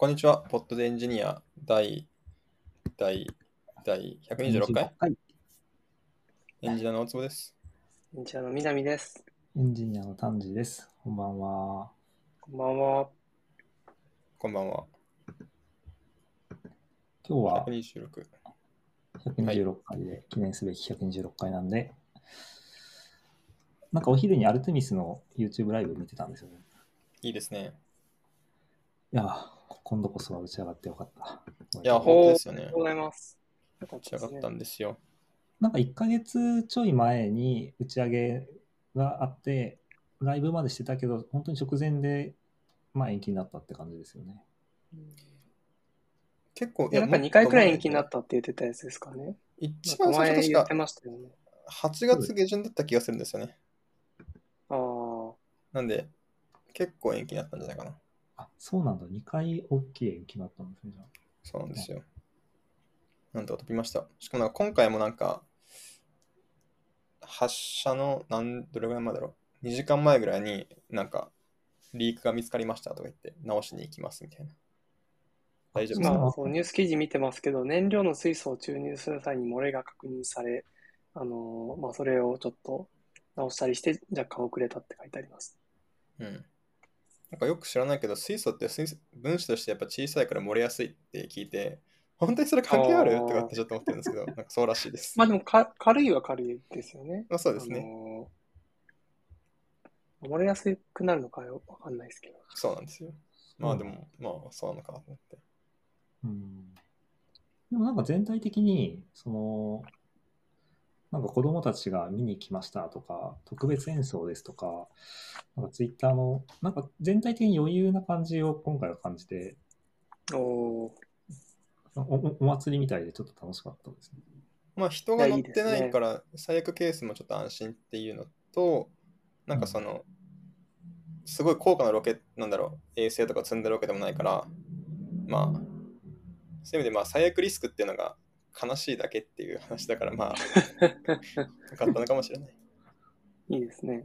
こんにちは。ポッドでエンジニア第第第126回はい。エンジニアの大坪です。エンジニアの南です。エンジニアの丹治です。こんばんは。こんばんは。こんばんは。今日は126。126回で、記念すべき126回なんで、なんかお昼にアルテミスの YouTube ライブ見てたんですよね。いいですね。いやー、今度こそは打ち上がってよかった。いや、お本当ですよねありがとう。ございます。打ち上がったんですよ。なんか1ヶ月ちょい前に打ち上げがあって、ライブまでしてたけど、本当に直前で、まあ延期になったって感じですよね。結構、いやなんか2回くらい延期になっったって言ってたやつですかね。一番最初確か前言ってましたよね。8月下旬だった気がするんですよね。ああ。なんで、結構延期になったんじゃないかな。あ、そうなんだ。2回大きい延期になったんですね、じゃあ。そうなんですよ。なんとか飛びました。しかもなんか今回もなんか、発射の何、どれぐらい前だろう。2時間前ぐらいになんか、リークが見つかりましたとか言って、直しに行きますみたいな。大丈夫ですか？そう今そうニュース記事見てますけど、燃料の水素を注入する際に漏れが確認され、あのーまあ、それをちょっと直したりして、若干遅れたって書いてあります。うん。なんかよく知らないけど、水素って水素分子としてやっぱ小さいから漏れやすいって聞いて、本当にそれ関係ある？とかってちょっと思ってるんですけど、なんかそうらしいです。まあでもか、軽いは軽いですよね。まあそうですね。あのー漏れやすくなるのかわかんないですけど。そうなんですよ。まあでも、まあそうなのかなと思って。うんでもなんか全体的に、その、なんか子供たちが見に来ましたとか、特別演奏ですとか、なんかツイッターの、なんか全体的に余裕な感じを今回は感じて、おーおおお祭りみたいでちょっと楽しかったですね。まあ人が乗ってないから最悪ケースもちょっと安心っていうのとなんかそのすごい高価なロケなんだろう衛星とか積んでるわけでもないからまあそういう意味でまあ最悪リスクっていうのが悲しいだけっていう話だからまあ よかったのかもしれない。いいですね。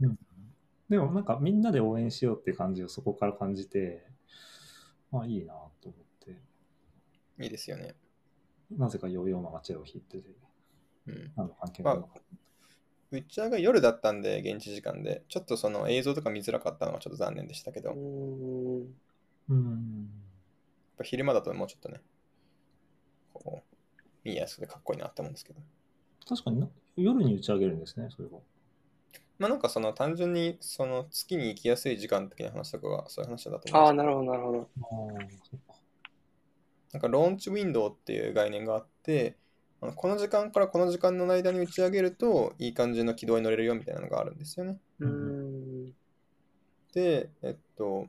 でもなんかみんなで応援しようっていう感じをそこから感じて、まあいいなと思って、いいですよね。なぜかヨーヨーマがチェロを弾いてて、うん。何の関係もなかった。打ち上げ夜だったんで現地時間でちょっとその映像とか見づらかったのがちょっと残念でしたけど、うやっーん。うん。ぱ昼間だともうちょっとねこう見やすくてかっこいいなって思うんですけど。確かにな夜に打ち上げるんですね、それは。まあなんかその単純にその月に行きやすい時間的な話とかがそういう話だと思ああ、うんですなるほど、なるほど。ああ、そっか。なんかローンチウィンドウっていう概念があってあのこの時間からこの時間の間に打ち上げるといい感じの軌道に乗れるよみたいなのがあるんですよね。うーん。で、えっと、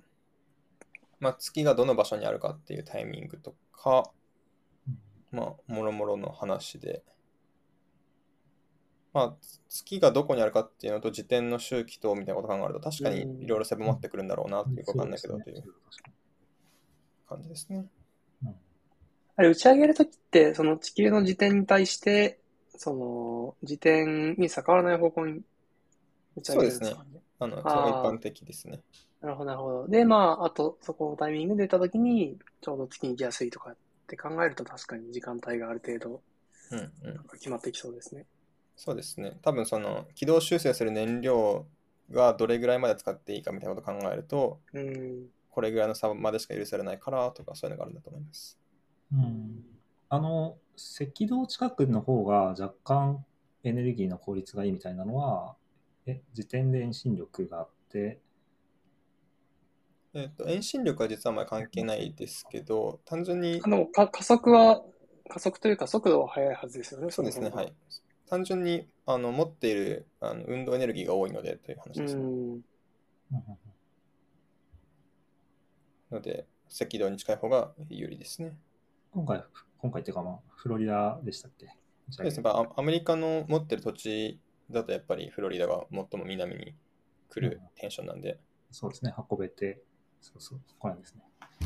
まあ月がどの場所にあるかっていうタイミングとか、まあもろもろの話で、まあ月がどこにあるかっていうのと時点の周期とみたいなことを考えると確かにいろいろ狭まってくるんだろうなっていうかわかんないけどという感じですね。あれ、打ち上げるときって、その地球の時点に対して、その、時点に逆らわない方向に打ち上げるんですかね。あの、そあーれが一般的ですね。なるほど、なるほど。で、まあ、あと、そこのタイミングで出たときに、ちょうど月に行きやすいとかって考えると、確かに時間帯がある程度うんうん。決まってきそうですね。そうですね。多分その軌道修正する燃料がどれぐらいまで使っていいかみたいなことを考えると、うーん。これぐらいの差までしか許されないからとかそういうのがあるんだと思います。うん。あの、赤道近くの方が若干エネルギーの効率がいいみたいなのは、え、時点で遠心力があって、えっと、遠心力は実はあんまり関係ないですけど、単純にあ、の、か加速は、加速というか速度は速いはずですよね。そうですね、はい。単純にあの持っているあの運動エネルギーが多いのでという話うですね。ん。ので、赤道に近い方が有利ですね。今回、今回っていうかまあ、フロリダでしたっけ？そうですね。やっぱアアメリカの持ってる土地だとやっぱりフロリダが最も南に来るテンションなんで、そうですね、運べて、そうそう、ここなんですね。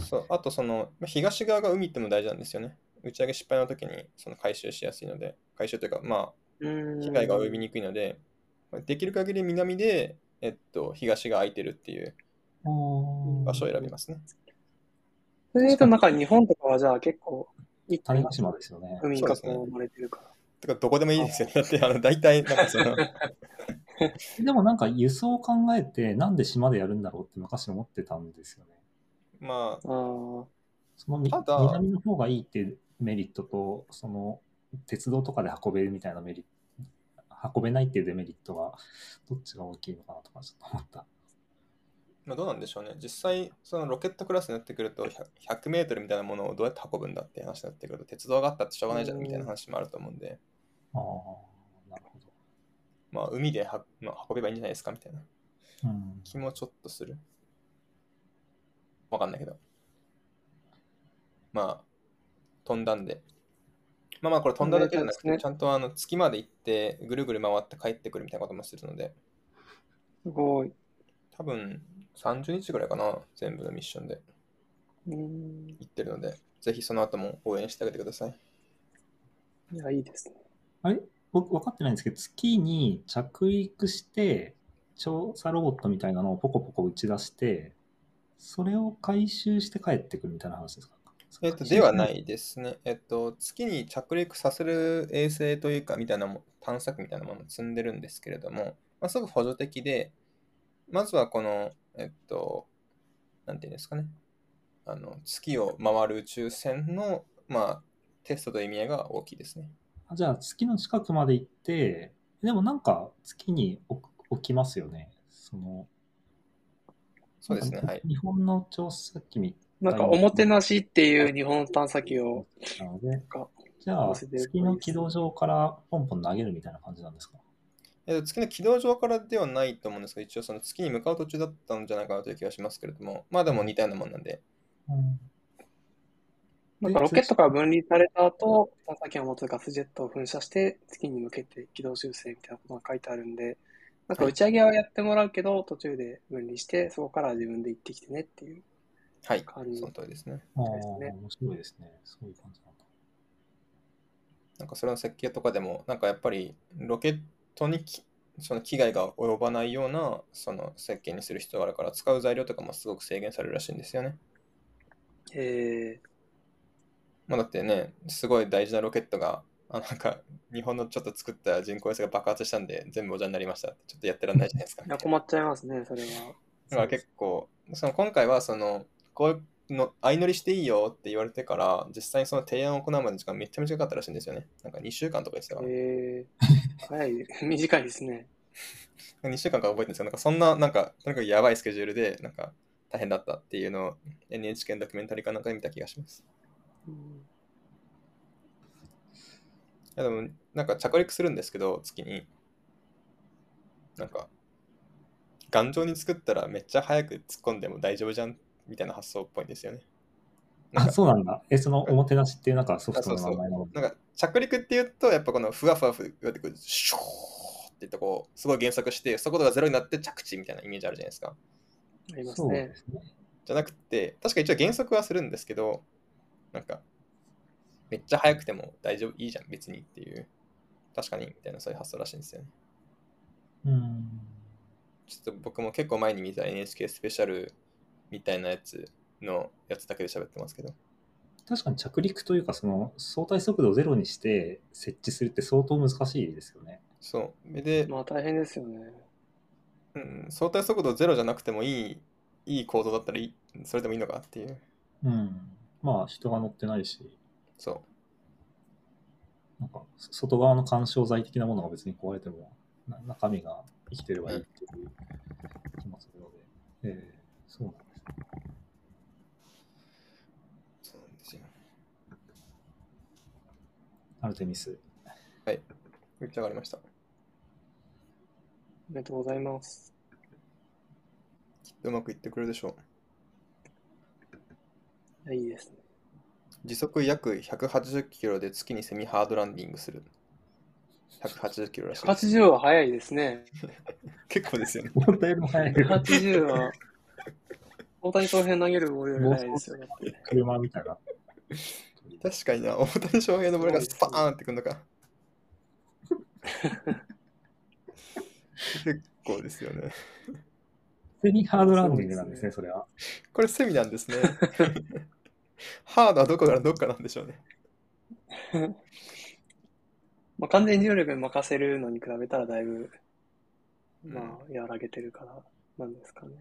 そうあとそのまあ東側が海っても大事なんですよね。打ち上げ失敗の時にその回収しやすいので、回収というか、まあ、うん。被害が及びにくいので、まあできる限り南で、えっと、東が空いてるっていう場所を選びますね。それと、なんか日本とかはじゃあ結構、一種子島ですよね。海に囲まれてるから。てか、どこでもいいですよね。だって、あの、大体、なんかその、でもなんか輸送を考えて、なんで島でやるんだろうって昔思ってたんですよね。まあ、そのみただ南の方がいいっていうメリットと、その鉄道とかで運べるみたいなメリット、運べないっていうデメリットが、どっちが大きいのかなとかちょっと思った。まあ、どうなんでしょうね。実際、そのロケットクラスになってくると、100, 100メートルみたいなものをどうやって運ぶんだって話になってくると、鉄道があったってしょうがないじゃんみたいな話もあると思うんで、ああ。まあ、海では、まあ、運べばいいんじゃないですかみたいなうん、気もちょっとする。わかんないけど。まあ、飛んだんで。まあまあ、これ飛んだだけじゃなくて、ちゃんとあの月まで行って、ぐるぐる回って帰ってくるみたいなこともするので、すごい。多分30日ぐらいかな、全部のミッションで。行ってるので、ぜひその後も応援してあげてください。いや、いいですね。あれ僕分かってないんですけど、月に着陸して、調査ロボットみたいなのをポコポコ打ち出して、それを回収して帰ってくるみたいな話ですか？えっと、ではな。いですね。えっと、月に着陸させる衛星というか、みたいなも探索みたいなものを積んでるんですけれども、まあ、すごく補助的で、まずはこの、えっと、なんていうんですかね。あの、月を回る宇宙船の、まあ、テストという意味合いが大きいですね。あじゃあ月の近くまで行って、でもなんか月に置きますよね。そのそうですね。はい。日本の調査機みなんか、おもてなしっていう日本探査機を、なので、かじゃあ月の軌道上からポンポン投げるみたいな感じなんですか？え月の軌道上からではないと思うんですけど、一応その月に向かう途中だったんじゃないかなという気がしますけれども、まあでも似たようなもんなんで、うんなんかロケットから分離された後、探査機を持つガスジェットを噴射して月に向けて軌道修正みたいなことが書いてあるんで、なんか打ち上げはやってもらうけど、途中で分離して、そこから自分で行ってきてねっていうはい、感じその通りですね。ああ、ですね面白いですね。そういう感じなんだ。なんかそれの設計とかでも、なんかやっぱりロケットにきその危害が及ばないようなその設計にする必要があるから、使う材料とかもすごく制限されるらしいんですよね。えまあ、だってね、すごい大事なロケットが、あなんか日本のちょっと作った人工衛星が爆発したんで、全部おじゃになりました。ちょっとやってらんないじゃないですか。ー、いや困っちゃいますね、それは。だから結構、その今回はその、こうの相乗りしていいよって言われてから、実際にその提案を行うまでの時間めっちゃ短かったらしいんですよね。なんか2週間とか言ってたから。えー、早い、短いですね。2週間か覚えてるんですけど、なんかそんな、なんか、とにかくやばいスケジュールで、なんか大変だったっていうのを NHK のドキュメンタリーかなんかで見た気がします。うんいやでも、なんか着陸するんですけど、月に。なんか、頑丈に作ったらめっちゃ早く突っ込んでも大丈夫じゃんみたいな発想っぽいんですよね。あ、かそうなんだ。え、そのおもてなしっていうなんかソフトの名前なのなんか着陸っていうと、やっぱこのふわふわふわってこう、シューって言ってこう、すごい減速して、速度がゼロになって着地みたいなイメージあるじゃないですか。ありま。すね。じゃなくて、確か一応減速はするんですけど、なんか、めっちゃ速くても大丈夫、いいじゃん、別にっていう。確かに、みたいなそういう発想らしいんですよね。うん。ちょっと僕も結構前に見た NHK スペシャルみたいなやつのやつだけで喋ってますけど。確かに着陸というか、その相対速度をゼロにして設置するって相当難しいですよね。そう。で、まあ大変ですよね。うん、相対速度ゼロじゃなくてもいい、いい構造だったらいい、それでもいいのかっていう。うん。まあ、人が乗ってないし、そなんか、そ外側の干渉剤的なものが別に壊れても、な中身が生きてればいいっていう気もするので、ええそうなんですね。う。そうなんですよ。アルテミス。めっちゃ上がりました。おめでとうございます。うまくいってくれるでしょう。いや、いいですね。時速約180キロで月にセミハードランディングする。180キロらしいです。180は早いですね。結構ですよね。思ったよりも速い。180は、大谷翔平投げるボールより早いですよね。車みたいな。確かにな、大谷翔平のボールがスパーンってくるのか。結構ですよね。セミハードランディングなんですね、それは。これセミなんですね。ハードはどこからどっかなんでしょうね。まあ、完全に重力に任せるのに比べたらだいぶ、うんまあ、和らげてるからなんですかね。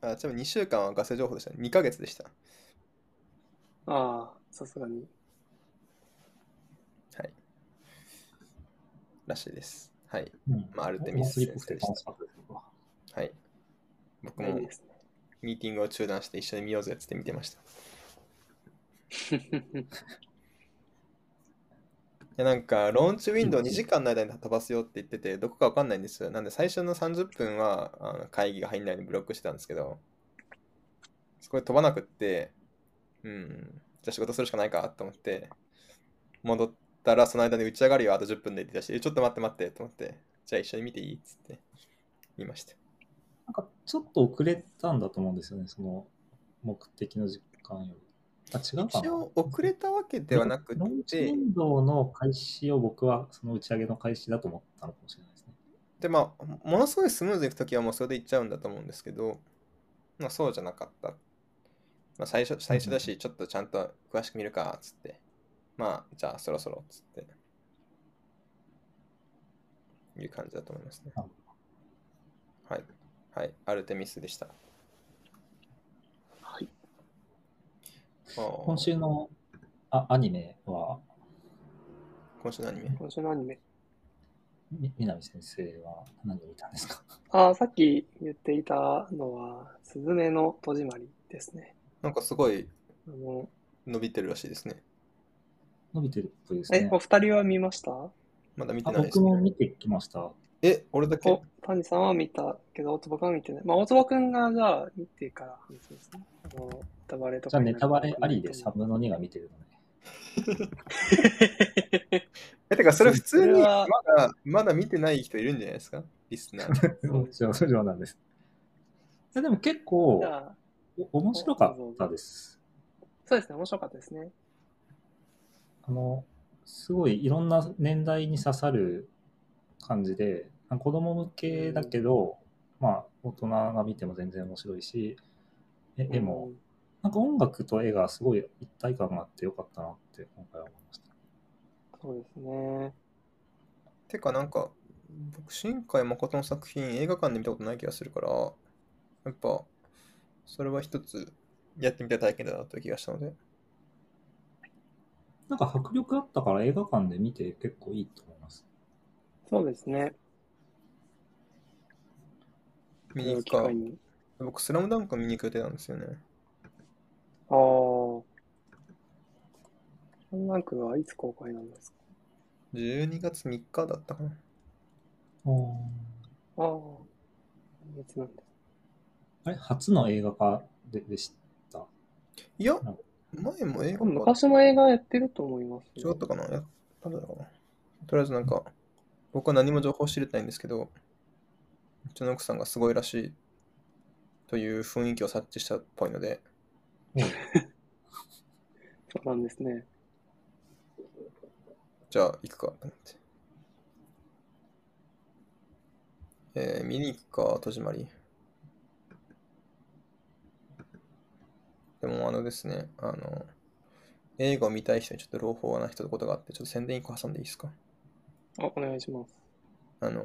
あちなみに2週間はガセ情報でした。2ヶ月でした。ああ、さすがに。はい。らしいです。はい。うん。まあ、アルテミススリップ先生でした。はい。僕も。ミーティングを中断して一緒に見ようぜって見てました。いやなんか、ローンチウィンドウ2時間の間に飛ばすよって言ってて、どこかわかんないんですよ。なんで、最初の30分はあの会議が入んないようにブロックしてたんですけど、そこで飛ばなくって、うん、じゃあ仕事するしかないかと思って、戻ったらその間に打ち上がるよ、あと10分でって言い出しちょっと待って待ってと思って、じゃあ一緒に見ていいっつって言いました。なんかちょっと遅れたんだと思うんですよね、その目的の時間より。あ、違うかな一応遅れたわけではなくローンチ動の開始を僕はその打ち上げの開始だと思ったのかもしれないですね。で、まあ、ものすごいスムーズにいくときはもうそれでいっちゃうんだと思うんですけど、まあ、そうじゃなかった。まあ、最初、最初だし、ちょっとちゃんと詳しく見るか、つって。まあ、じゃあそろそろ、つって。いう感じだと思いますね。はい。はい。アルテミスでした。はい。今今週のあアニメは、今週のアニメ？今週のアニメ。み南先生は何を見たんですか？ああ、さっき言っていたのは、すずめの戸締まりですね。なんかすごいあの、伸びてるらしいですね。伸びてるっぽいですえ、ねお。二人は見ました？まだ見てあないですね。僕も見てきました。え、俺だけ？お、谷さんは見たけど、大坪君は見てない。まあ、大坪君がじゃあ見てから話しますね。あの、ネタバレとかじゃあネタバレありでサブの2が見てるので。え、てかそれ普通にまだ、まだ見てない人いるんじゃないですか？リスナーで。そうそうそうなんです。いやでも結構面白かったです。そうですね、面白かったですね。あの、すごいいろんな年代に刺さる感じで、子供向けだけど、まあ大人が見ても全然面白いし、え絵も、なんか音楽と絵がすごい一体感があってよかったなって今回は思いました。そうですね。てかなんか、僕、新海誠の作品映画館で見たことない気がするから、やっぱ、それは一つやってみたい体験だなという気がしたので、なんか迫力あったから映画館で見て結構いいと思います。そうですね。見に行くか。僕、スラムダンク見に行く予定なんですよね。ああ。ランランクはいつ公開なんですか？12月3日だったかな。ああ。別なんです。あれ？初の映画化ででした？いや前も映画館昔の映画やってると思います、違ったかな？やったんだろうな。とりあえずなんか、僕は何も情報知れてないんですけど、うちの奥さんがすごいらしいという雰囲気を察知したっぽいので、そうなんですね。じゃあ行くかと思って。えー、見に行くか、戸締まり。でもあのですね、あの、映画を見たい人にちょっと朗報な一言があって、ちょっと宣伝一個挟んでいいですか？あ、お願いします。あの、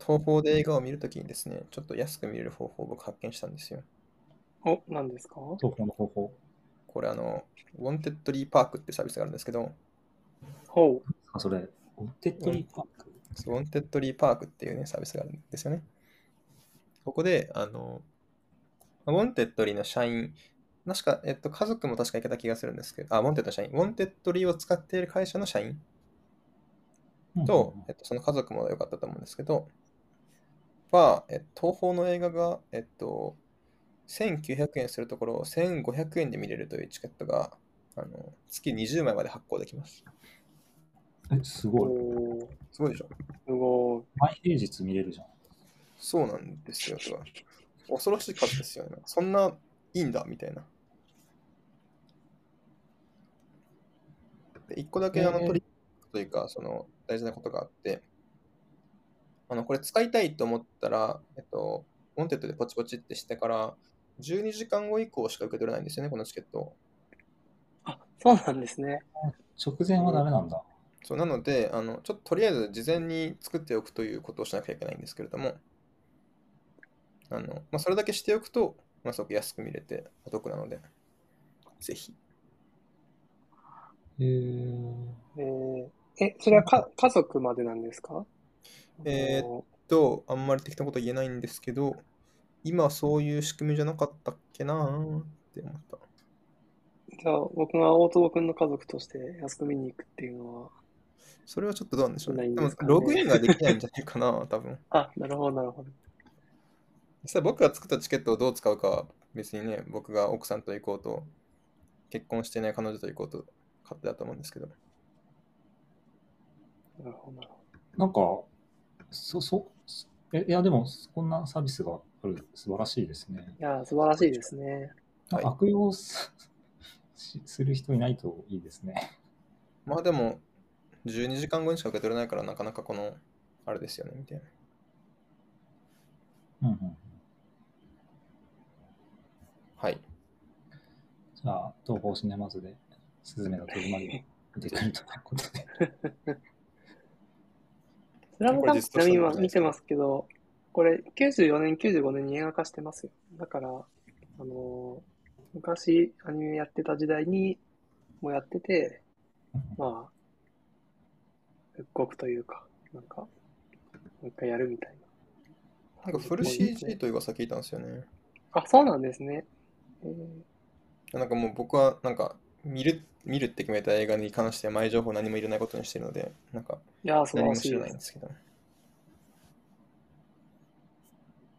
東宝で映画を見るときにですね、ちょっと安く見れる方法を僕発見したんですよ。お、何ですか？投稿の方法。これあの、 Wantedly Perk ってサービスがあるんですけど、ほう。あ、それ、 Wantedly Perk？Wantedly Perk っていうね、サービスがあるんですよね。ここで、あの、 Wantedly の社員、確か、えっと、家族も確か行けた気がするんですけど、あ、 Wantedly の社員、 Wantedly を使っている会社の社員と、えっと、その家族も良かったと思うんですけど、は、えっと、東宝の映画が、えっと、1900円するところを1500円で見れるというチケットが、あの月20枚まで発行できます。え、すごい。すごいでしょすごい。毎平日見れるじゃん。そうなんですよ。恐ろしい数ですよね。そんないいんだみたいな。で、一個だけあのへートリックというか、その大事なことがあって、あの、これ使いたいと思ったら、えっと、 Wantedly でポチポチってしてから、12時間後以降しか受け取れないんですよね、このチケット。あ、そうなんですね。直前はダメなんだ。そうなのであの、ちょっととりあえず事前に作っておくということをしなきゃいけないんですけれども、あのまあ、それだけしておくと、まあ、すごく安く見れてお得なので、ぜひ。へーえーえ、それはか家族までなんですか？えーあのと、あんまり適当なこと言えないんですけど、今そういう仕組みじゃなかったっけなーって思った。じゃあ、僕が大友君の家族として安く見に行くっていうのは、それはちょっとどうなんでしょうね。でもないんですかねログインができないんじゃないかな、多分。あ、なるほど、なるほど。実際僕が作ったチケットをどう使うかは別にね、僕が奥さんと行こうと、結婚していない彼女と行こうと勝手だと思うんですけど。なるほど、なるほなんか、そ、そ、え、いや、でも、こんなサービスがある、素晴らしいですね。ど。いやー、素晴らしいですね。はい悪用すしする人いないといいですね。まあでも、12時間後にしか受け取れないからなかなかこの、あれですよね、みたいな。うんうん。はい。じゃあ、東方シネマズで、スズメの戸締まりが出てくるということで。スラムダンクちなみに今見てますけど、これ94年、95年に映画化してますよ。だから、あのー昔アニメやってた時代にもやってて、まあ、復刻というか、なんか、もう一回やるみたいな。なんかフル CG という噂聞いたんですよね。あ、そうなんですね。えーなんかもう僕はなんか見る見るって決めた映画に関しては前情報何も入れないことにしてるので、なんかいやー、素晴何らしいで。も知らないんですすけど。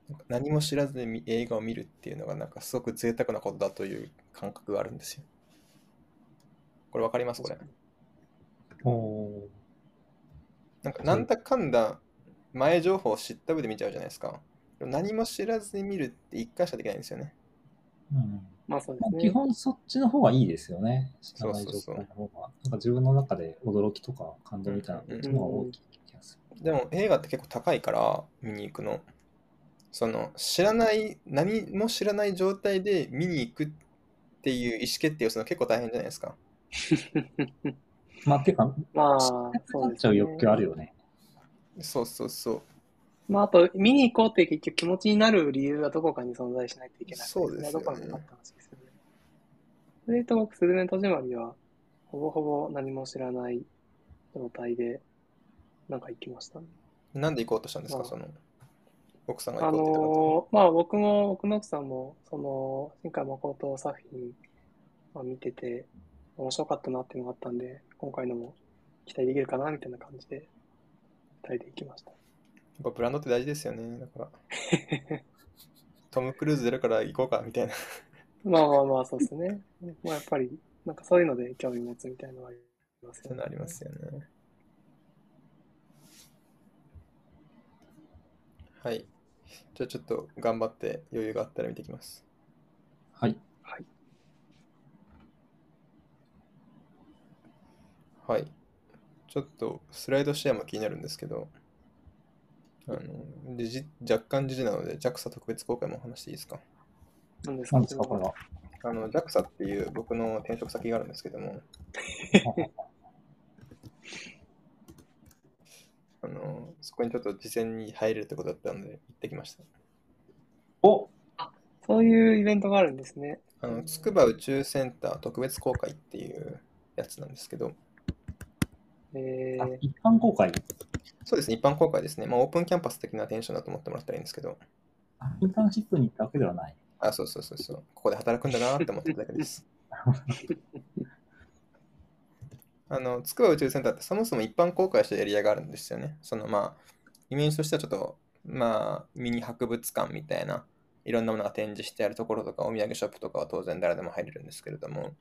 なんか何も知らずに見映画を見るっていうのがなんかすごく贅沢なことだという感覚があるんですよ。これわかります？これ。おーなんかなんだかんだ前情報を知った上で見ちゃうじゃないですか。でも何も知らずに見るって一回しかできないんですよね。うんまあそうでまあ、すね。基本そっちの方がいいですよね。知らない状そうそうそう態の方が。なんか自分の中で驚きとか感動みたいなうんのが大きい気がする。でも映画って結構高いから見に行くの。その知らない、何も知らない状態で見に行くっていう意思決定をするの結構大変じゃないですか。まあ、てか、まあ、知そうなっちゃう欲求あるよね。そうそうそう。まあ、あと、見に行こうって結局気持ちになる理由がどこかに存在しないといけない。そうですよねどこなのかって話ですよね。それと僕、スズメの戸締まりは、ほぼほぼ何も知らない状態で、なんか行きましたね。なんで行こうとしたんですか、まあその奥さんがあ行こうって言ったのーまあ僕も、僕の奥さんも、その、新海誠作品、まあ、見てて、面白かったなっていうのがあったんで、今回のも期待できるかなみたいな感じで、二人で行きました。やっぱブランドって大事ですよね。だから、トム・クルーズ出るから行こうかみたいな。まあまあまあ、そうですね。まあやっぱり、なんかそういうので興味持つみたいなのはありますよね。そういうのありますよね。はい。じゃあちょっと頑張って余裕があったら見てきます。はい。はい。はい。ちょっとスライドシェアも気になるんですけど、あのでじ若干時事なので JAXA 特別公開もお話していいですか？なんですか？何ですか、これは？あの JAXA っていう僕の転職先があるんですけども、あのそこにちょっと事前に入れるってことだったので行ってきました。おそういうイベントがあるんですね。あの筑波宇宙センター特別公開っていうやつなんですけど、あえー、一般公開そうですね、一般公開ですね。まあ、オープンキャンパス的なテンションだと思ってもらったらいいんですけど、あインターンシップに行ったわけではない。あ、そうそうそうそう、ここで働くんだなって思ってただけです。あの、筑波宇宙センターってそもそも一般公開したエリアがあるんですよね。そのまあ、イメージとしてはちょっと、まあ、ミニ博物館みたいな、いろんなものが展示してあるところとか、お土産ショップとかは当然誰でも入れるんですけれども、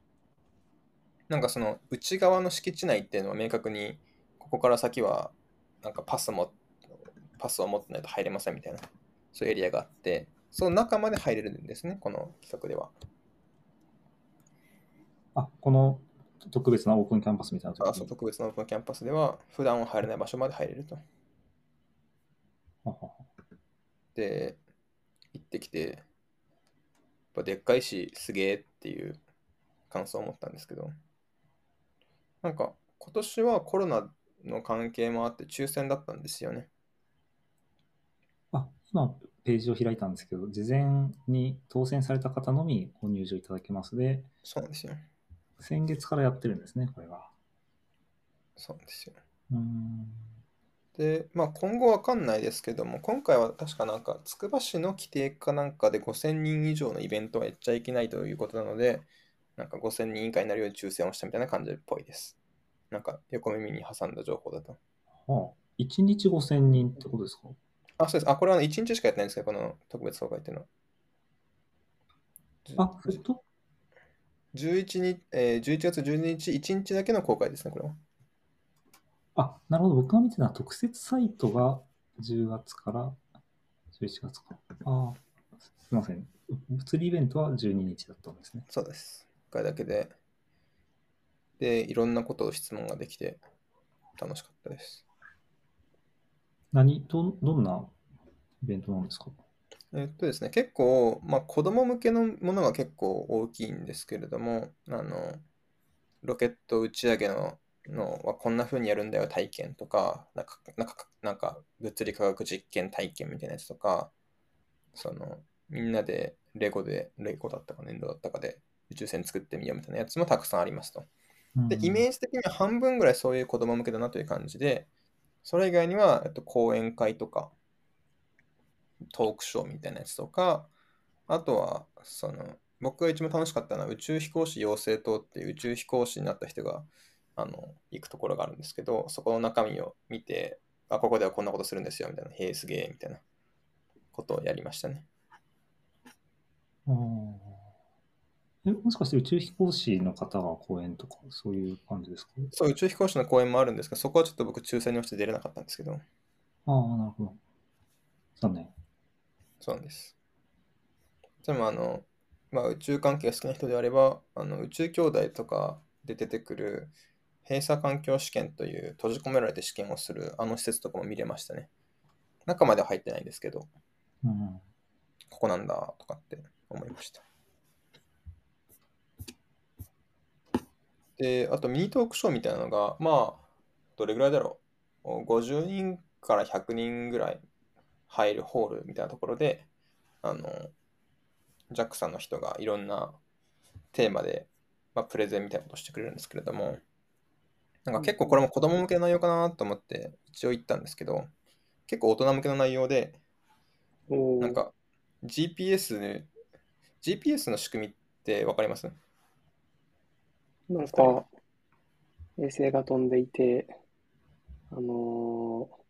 なんかその内側の敷地内っていうのは明確に、ここから先は、なんかパスも、パスを持ってないと入れませんみたいな、そういうエリアがあって、その中まで入れるんですね、この企画では。あ、この特別なオープンキャンパスみたいなあそう特別なオープンキャンパスでは、普段は入れない場所まで入れると。で、行ってきて、ぱでっかいし、すげえっていう感想を持ったんですけど、なんか今年はコロナの関係もあって抽選だったんですよね。あ、今、ページを開いたんですけど、事前に当選された方のみご入場いただけますで、そうですよ。先月からやってるんですね、これが。そうですよ。うーん。で、まあ今後わかんないですけども、今回は確かなんか、つくば市の規定かなんかで5000人以上のイベントはやっちゃいけないということなので、なんか5000人以下になるように抽選をしたみたいな感じっぽいです。なんか横耳に挟んだ情報だと。はあ、1日5000人ってことですか？あ、そうです。あ、これは1日しかやってないんですけど、この特別総会っていうのは。あ、えっと、11日、えー11月12日、1日だけの公開ですね、これは。あ、なるほど。僕が見てたのは特設サイトが10月から11月か。ああ、すみません。物理イベントは12日だったんですね。そうです。1回だけで。で、いろんなことを質問ができて楽しかったです。何、ど、どんなイベントなんですか？えっとですね、結構、まあ、子供向けのものが結構大きいんですけれども、あの、ロケット打ち上げののはこんな風にやるんだよ体験とか、なんか、なんか、なんか物理科学実験体験みたいなやつとか、その、みんなでレゴで、レゴだったか粘土だったかで宇宙船作ってみようみたいなやつもたくさんありますと。で、イメージ的には半分ぐらいそういう子供向けだなという感じで、それ以外には、えっと、講演会とか、トークショーみたいなやつとか、あとは、その、僕が一番楽しかったのは宇宙飛行士養成棟っていう宇宙飛行士になった人が、あの、行くところがあるんですけど、そこの中身を見て、あ、ここではこんなことするんですよ、みたいな、へえ、すげえ、みたいなことをやりましたね。うんえ、もしかして宇宙飛行士の方が講演とか、そういう感じですか？そう、宇宙飛行士の講演もあるんですけど、そこはちょっと僕、抽選に落ちて出れなかったんですけど、ああ、なるほど。残念。そうなんです。でもあの、まあ、宇宙関係が好きな人であれば、あの宇宙兄弟とかで出てくる閉鎖環境試験という閉じ込められて試験をするあの施設とかも見れましたね。中までは入ってないんですけど、うん。ここなんだとかって思いました。で、あとミニトークショーみたいなのが、まあ、どれぐらいだろう。50人から100人ぐらい入るホールみたいなところで、あの、JAXA の人がいろんなテーマで、まあ、プレゼンみたいなことをしてくれるんですけれども、なんか結構これも子供向けの内容かなと思って一応言ったんですけど、結構大人向けの内容で、なんか GPS、GPS の仕組みってわかります？なんか、衛星が飛んでいて、あのー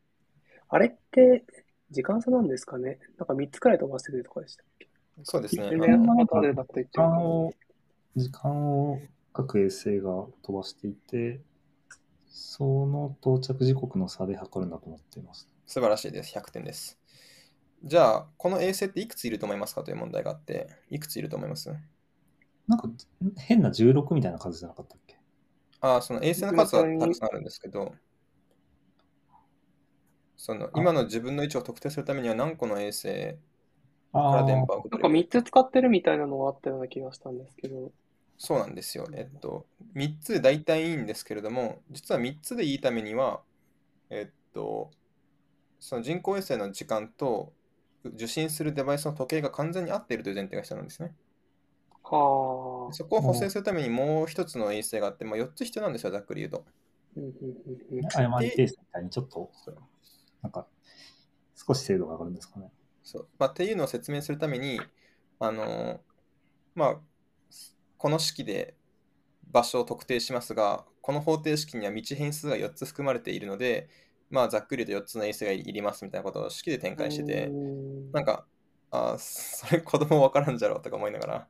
あれって、時間差なんですかね？なんか3つくらい飛ばしてるとかでしたっけ？そうですね。全然後でだと言っ時間も。を、時間を各衛星が飛ばしていて、その到着時刻の差で測るんだと思っています。素晴らしいです。100点です。じゃあ、この衛星っていくついると思いますかという問題があって、いくついると思います？なんか変な16みたいな数じゃなかったっけ？ああ、その衛星の数はたくさんあるんですけど、その今の自分の位置を特定するためには何個の衛星からああ、電波を送なんかれる3つ使ってるみたいなのがあったような気がしたんですけど。そうなんですよ。えっと、3つで大体いいんですけれども、実は3つでいいためには、えっと、その人工衛星の時間と受信するデバイスの時計が完全に合っているという前提が必要なんですね。はあ。そこを補正するためにもう一つの衛星があって、まあ、4つ必要なんですよ、ざっくり言うと。うんうんうんうん誤り定数みたいにちょっと、なんか、少し精度が上がるんですかね。そうまあ、っていうのを説明するために、あのまあ、この式で場所を特定しますが、この方程式には道変数が4つ含まれているので、まあ、ざっくりと4つの衛星がいりますみたいなことを式で展開してて、うんなんか、あーそれ子供分からんじゃろうとか思いながら、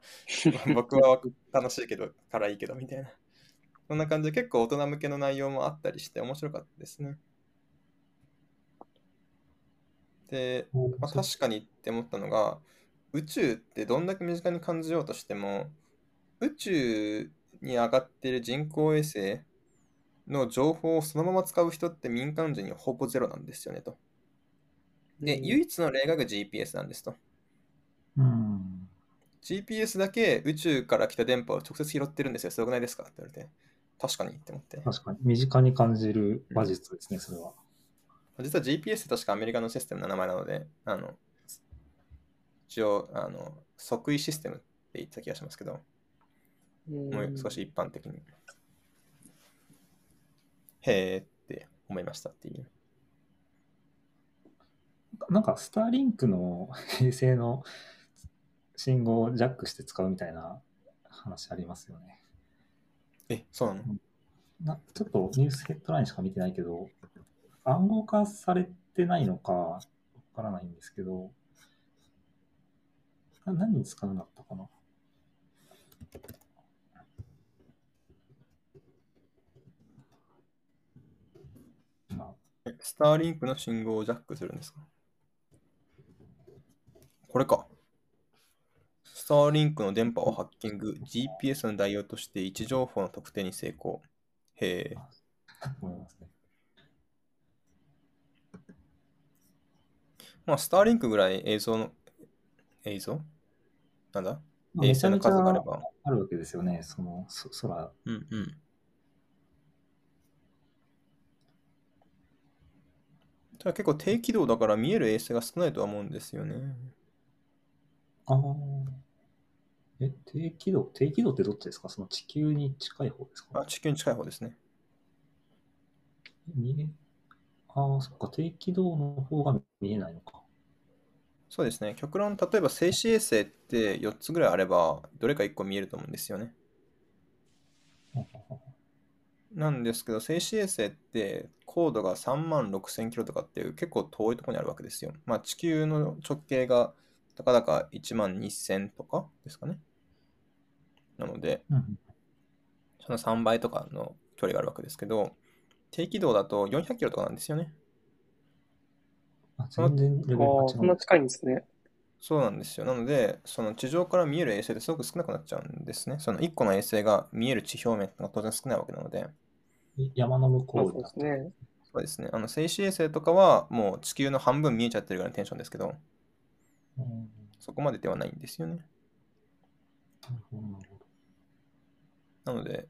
ま あ僕は楽しいけど、からいいけどみたいな。そんな感じで結構大人向けの内容もあったりして面白かったですね。で、まあ、確かにって思ったのが、宇宙ってどんだけ身近に感じようとしても、宇宙に上がっている人工衛星の情報をそのまま使う人って民間人にはほぼゼロなんですよねと。で、うん唯一の例が GPS なんですと。うん。GPS だけ宇宙から来た電波を直接拾ってるんですよ。すごくないですかって言われて。確かにって思って。確かに。身近に感じる話術ですね、それは。実は GPS って確かアメリカのシステムの名前なので、あの、一応、あの、即位システムって言ってた気がしますけど、うんもう少し一般的に。へーって思いましたっていう。なんか、スターリンクの 衛星の信号をジャックして使うみたいな話ありますよね。え、そうなの？なちょっとニュースヘッドラインしか見てないけど、暗号化されてないのかわからないんですけど、な何に使うんだったかな？スターリンクの信号をジャックするんですか？これか。スターリンクの電波をハッキング、GPS の代用として位置情報の特定に成功。へえ。まあ、スターリンクぐらい映像の、映像？なんだ？まあ衛星の数があれば。ゃあるわけですよね、そのそ空。うんうん。ただ結構低軌道だから見える衛星が少ないとは思うんですよね。ああ。え、低軌道、低軌道ってどっちですか？その地球に近い方ですか？あ、地球に近い方ですね。見え、ああ、そっか、低軌道の方が見えないのか。そうですね。極論、例えば静止衛星って4つぐらいあれば、どれか1個見えると思うんですよね。なんですけど、静止衛星って高度が3万6000キロとかっていう結構遠いところにあるわけですよ。まあ地球の直径がたかだか1万2000とかですかね。なので、うんその3倍とかの距離があるわけですけど、低軌道だと400キロとかなんですよね。あ全然レベルがああ、違そんな近いんですね。そうなんですよ。なので、その地上から見える衛星ってすごく少なくなっちゃうんですね。その1個の衛星が見える地表面ってのが当然少ないわけなので、う。山の向こうだですね。そうですね。あの静止衛星とかはもう地球の半分見えちゃってるぐらいのテンションですけど、うんそこまでではないんですよね。なるほどなるほどなので、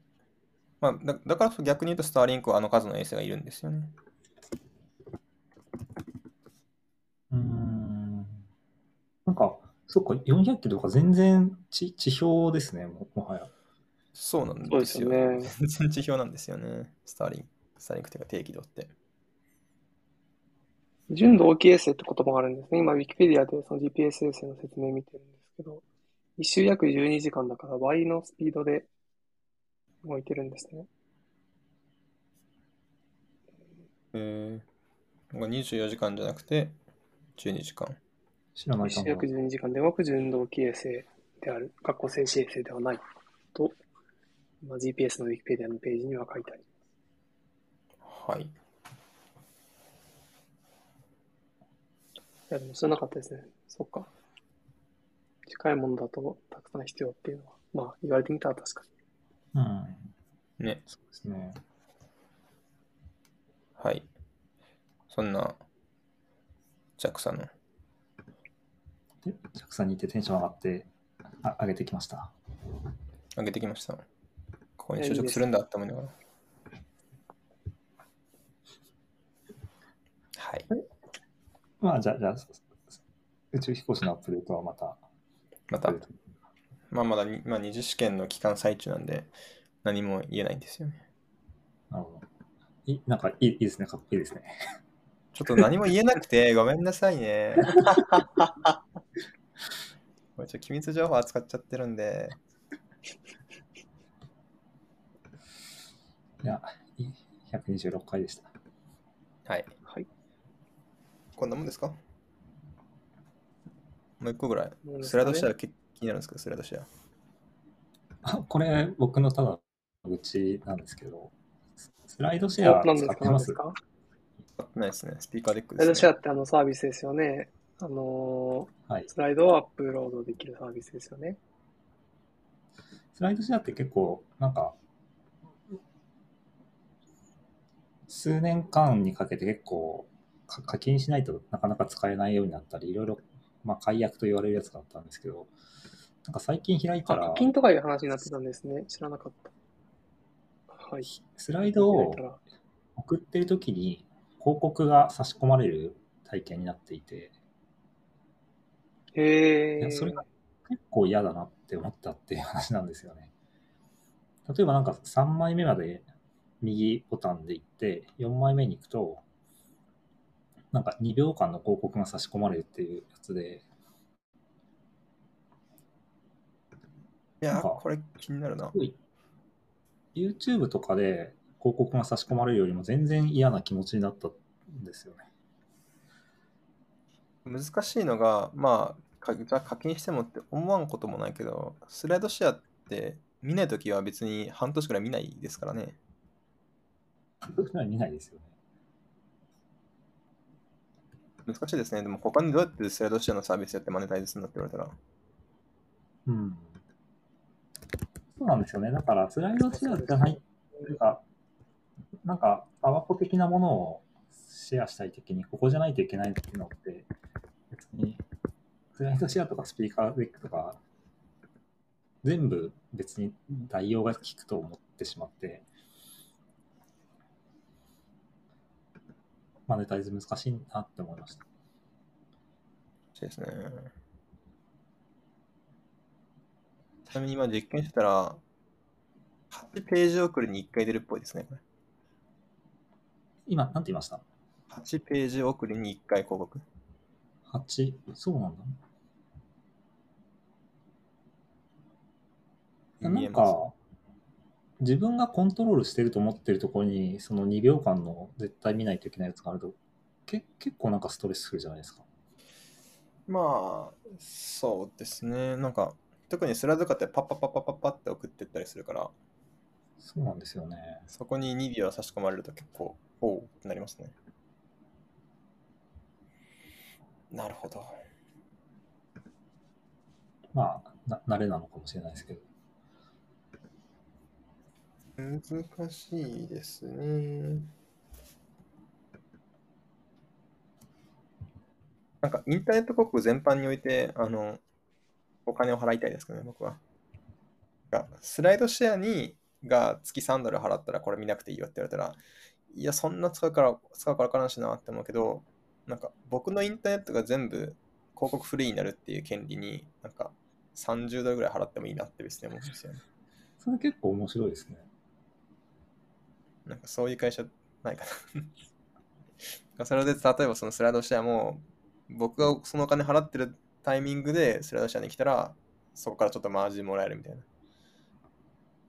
まあ、だだから逆に言うと、スターリンクはあの数の衛星がいるんですよね。うーん。なんか、そっか、400キロとか全然地地表ですね、ももはや。そうなんそうでよ。ですすよね。全然地表なんですよね。スターリンク。スターリンクっていうか低軌道って。純度大きい衛星って言葉があるんですね。今、ウィキペディアでその GPS 衛星の説明見てるんですけど、一周約12時間だから倍のスピードで動いてるんですね。えー、なんか24時間じゃなくて、12時間。知らないか約12時間で動く純度大きい衛星である。学校静止衛星ではない。と、今 GPS のウィキペディアのページには書いてあります。はい。いや、でも知らなかったですね。そっか。近いものだとたくさん必要っていうのは、まあ言われてみたら確かに。うん。ね。そうですね。はい。そんな JAXA の。で、JAXA にいてテンション上がって、あ上げてきました。上げてきました。ここに就職するんだって思いながら。はい。まあ、じゃあ、じゃあ、宇宙飛行士のアップデートはまた。また、まあまだに、まあ、二次試験の期間最中なんで、何も言えないんですよね。なるほど。いなんかいいいいですね、かっこいいですね。ちょっと何も言えなくて、ごめんなさいね。これちょっと機密情報扱っちゃってるんで、いや、いい126回でした。はい。はい。こんなもんですか？もう一個ぐらい。スライドシェア気気になるんですけど、スライドシェア。あ これ、僕のただうちなんですけど、スライドシェア使ってます？か？ないですね。スピーカーデックスライドです、ね。シェアってあのサービスですよね。あのはいー、。スライドをアップロードできるサービスですよね。スライドシェアって結構、なんか、数年間にかけて結構か課金しないとなかなか使えないようになったり、いろいろ、まあ、解約と言われるやつがあったんですけど、なんか最近開いたあ、ら課、金とかいう話になってたんですね。知らなかった。はい。スライドを送ってる時に広告が差し込まれる体験になっていて、へえ。それが結構嫌だなって思ったっていう話なんですよね。例えばなんか3枚目まで右ボタンで行って、4枚目に行くと、なんか2秒間の広告が差し込まれるっていうやつで、いやこれ気になるな YouTube とかで広告が差し込まれるよりも全然嫌な気持ちになったんですよね。難しいのが、まあ、課金してもって思わんこともないけど、スライドシェアって見ないときは別に半年くらい見ないですからね。そういうのは見ないですよね。難しいですね。でも他にどうやってスライドシェアのサービスやってマネタイズするんだって言われたら。うん。そうなんですよね。だから、スライドシェアじゃない、なんか、なんか、パワポ的なものをシェアしたいときに、ここじゃないといけないっていうのって、別に、スライドシェアとかスピーカーデックとか、全部別に代用が効くと思ってしまって、マネタイズ難しいなって思いました。そうですね。ちなみに今実験してたら、8ページ送りに1回出るっぽいですね。これ今、なんて言いました？8ページ送りに1回広告。?8、そうなんだ。なんか、自分がコントロールしてると思ってるところに、その2秒間の絶対見ないといけないやつがあると、け結構なんかストレスフルじゃないですか。まあ、そうですね。なんか、特にスライドとかってパッパッパッパッパッパって送ってったりするから、そうなんですよね。そこに2秒差し込まれると結構、おうってなりますね。なるほど。まあ、な慣れなのかもしれないですけど。難しいですね。なんかインターネット広告全般において、あの、お金を払いたいですかね、僕は。がスライドシェアにが月3ドル払ったらこれ見なくていいよって言われたら、いや、そんな使うから、使うから分からんしなって思うけど、なんか僕のインターネットが全部広告フリーになるっていう権利に、なんか30ドルぐらい払ってもいいなって別に思うんですよね。それ結構面白いですね。なんかそういう会社ないかな。それで例えばそのスライドシェアも僕がそのお金払ってるタイミングでスライドシェアに来たらそこからちょっとマージンもらえるみたいな。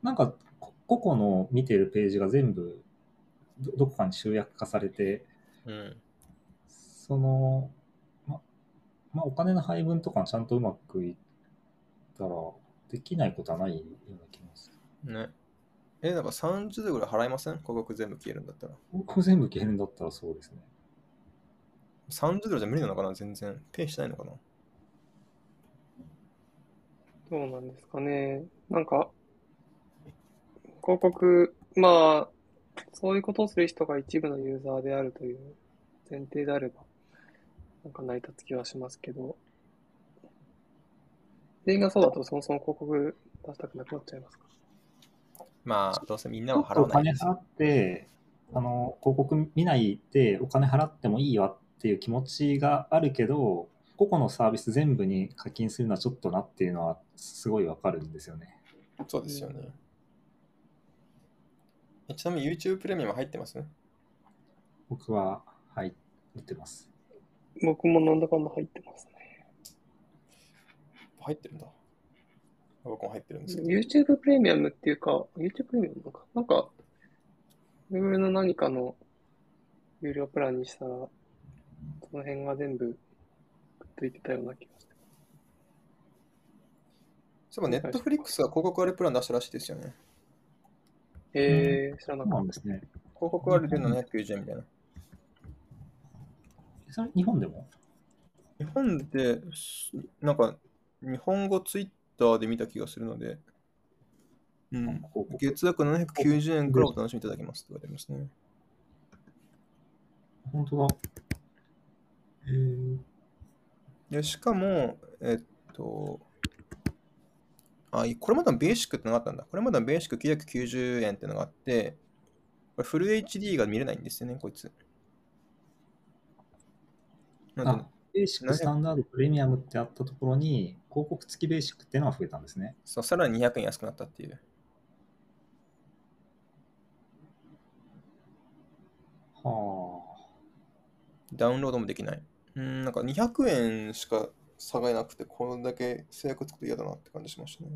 なんか、こ個々の見てるページが全部ど、どこかに集約化されて、うん。その、ま、まあ、お金の配分とかちゃんとうまくいったら、できないことはないような気がする。ね。え、なんか30ドルぐらい払いません？広告全部消えるんだったら。僕全部消えるんだったらそうですね。30ドルじゃ無理なのかな？全然。ペイしないのかな？どうなんですかね。なんか、広告、まあ、そういうことをする人が一部のユーザーであるという前提であれば、なんか成り立つ気はしますけど、全員がそうだとそもそも広告出したくなくなっちゃいますか？まあ、どうせみんなは払わないですよ。金払って、あの、広告見ないでお金払ってもいいわっていう気持ちがあるけど、個々のサービス全部に課金するのはちょっとなっていうのはすごいわかるんですよね。そうですよね。えちなみに YouTube プレミアム入ってます？僕は、はい、見てます。僕もなんだかんだ入ってますね。入ってるんだ。僕も入ってるんですけど。YouTube プレミアムっていうか、YouTube プレミアムなんか、なんか、Google の何かの有料プランにしたら、その辺が全部くっついてたような気がして。そういえば Netflix が広告割れプラン出したらしいですよね。えー、知らなそうかっなんですね。広告割れで790円みたいな。それ日本でも？日本で、すなんか、日本語ツイッターで見た気がするので、うん。月額790円からお楽しみいただけますって言われてますね。本当だ。えー、でしかも、えっと、あ、いこれまでのベーシックってのがあったんだ。これまでのベーシック990円ってのがあって、これフル HD が見れないんですよね、こいつ。なんあで、ベーシック、スタンダード、プレミアムってあったところに、広告付きベーシックっていうのが増えたんですね。そうさらに200円安くなったっていう。はダウンロードもできない。うん、なんか200円しか差がなくて、これだけ制約つくと嫌だなって感じしましたね。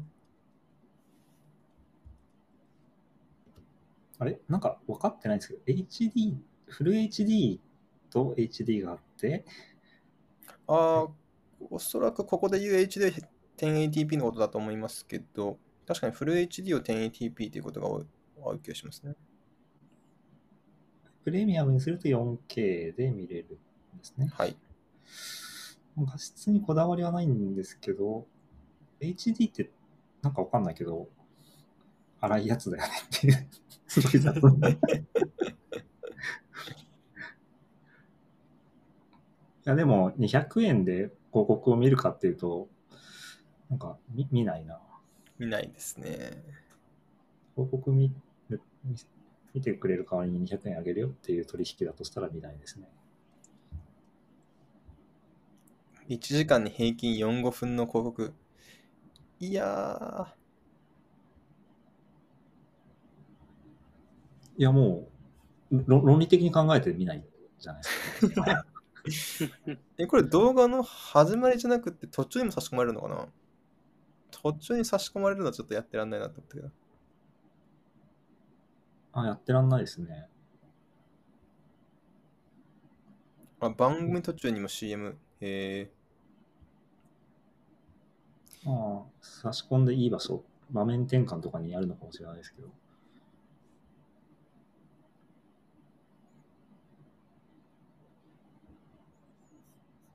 あ。あれ？なんか分かってないんですけど、HD、フル HD と HD があって、ああ、おそらくここで言う HD 1080p のことだと思いますけど、確かにフル HD を 1080p ということが多い多い気がしますね。プレミアムにすると 4K で見れるんですね。はい。画質にこだわりはないんですけど、HD ってなんかわかんないけど、荒いやつだよねっていう。すごい雑な。いや、でも200円で広告を見るかっていうと、なんか見見ないな。見ないですね。広告見見てくれる代わりに200円あげるよっていう取引だとしたら見ないですね。1時間に平均4、5分の広告。いやいや、もう、論論理的に考えて見ないじゃないですか。ー。え、これ動画の始まりじゃなくて途中にも差し込まれるのかな？途中に差し込まれるのはちょっとやってらんないなと思ったけど。あ、やってらんないですね。あ、番組途中にも CM。えまあ、差し込んでいい場所、場面転換とかにあるのかもしれないですけど。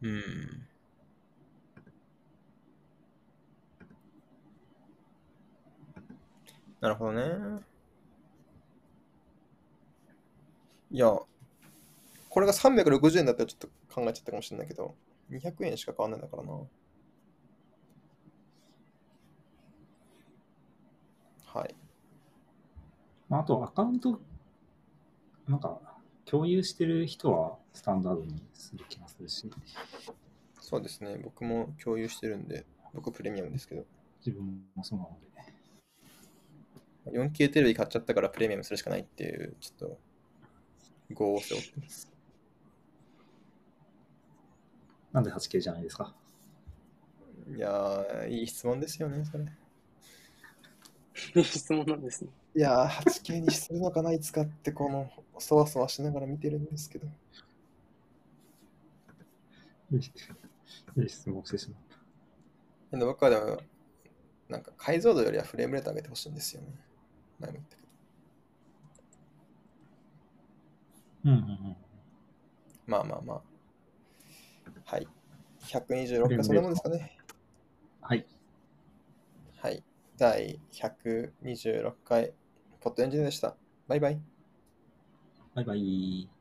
うん。なるほどね。いや、これが360円だったらちょっと考えちゃったかもしれないけど、200円しか変わないんだからな。はい。まあ、あと、アカウント、なんか、共有してる人はスタンダードにする気がするし、そうですね。僕も共有してるんで、僕プレミアムですけど、自分もそうなので。4K テレビ買っちゃったからプレミアムするしかないっていう、ちょっと、業を背負ってます。なんで 8K じゃないですか？いやー、いい質問ですよね、それ。い い質問なんですね。いやー、8K にするのかないつかって、この、そわそわしながら見てるんですけど。いいいい質問してしまった。で僕はでも、なんか解像度よりはフレームレート上げてほしいんですよね。前も言ったけど。うんうんうん。まあまあまあ。はい。126回、そんなもんですかね。はい。はい。第126回、ポッドエンジンでした。バイバイ。バイバイ。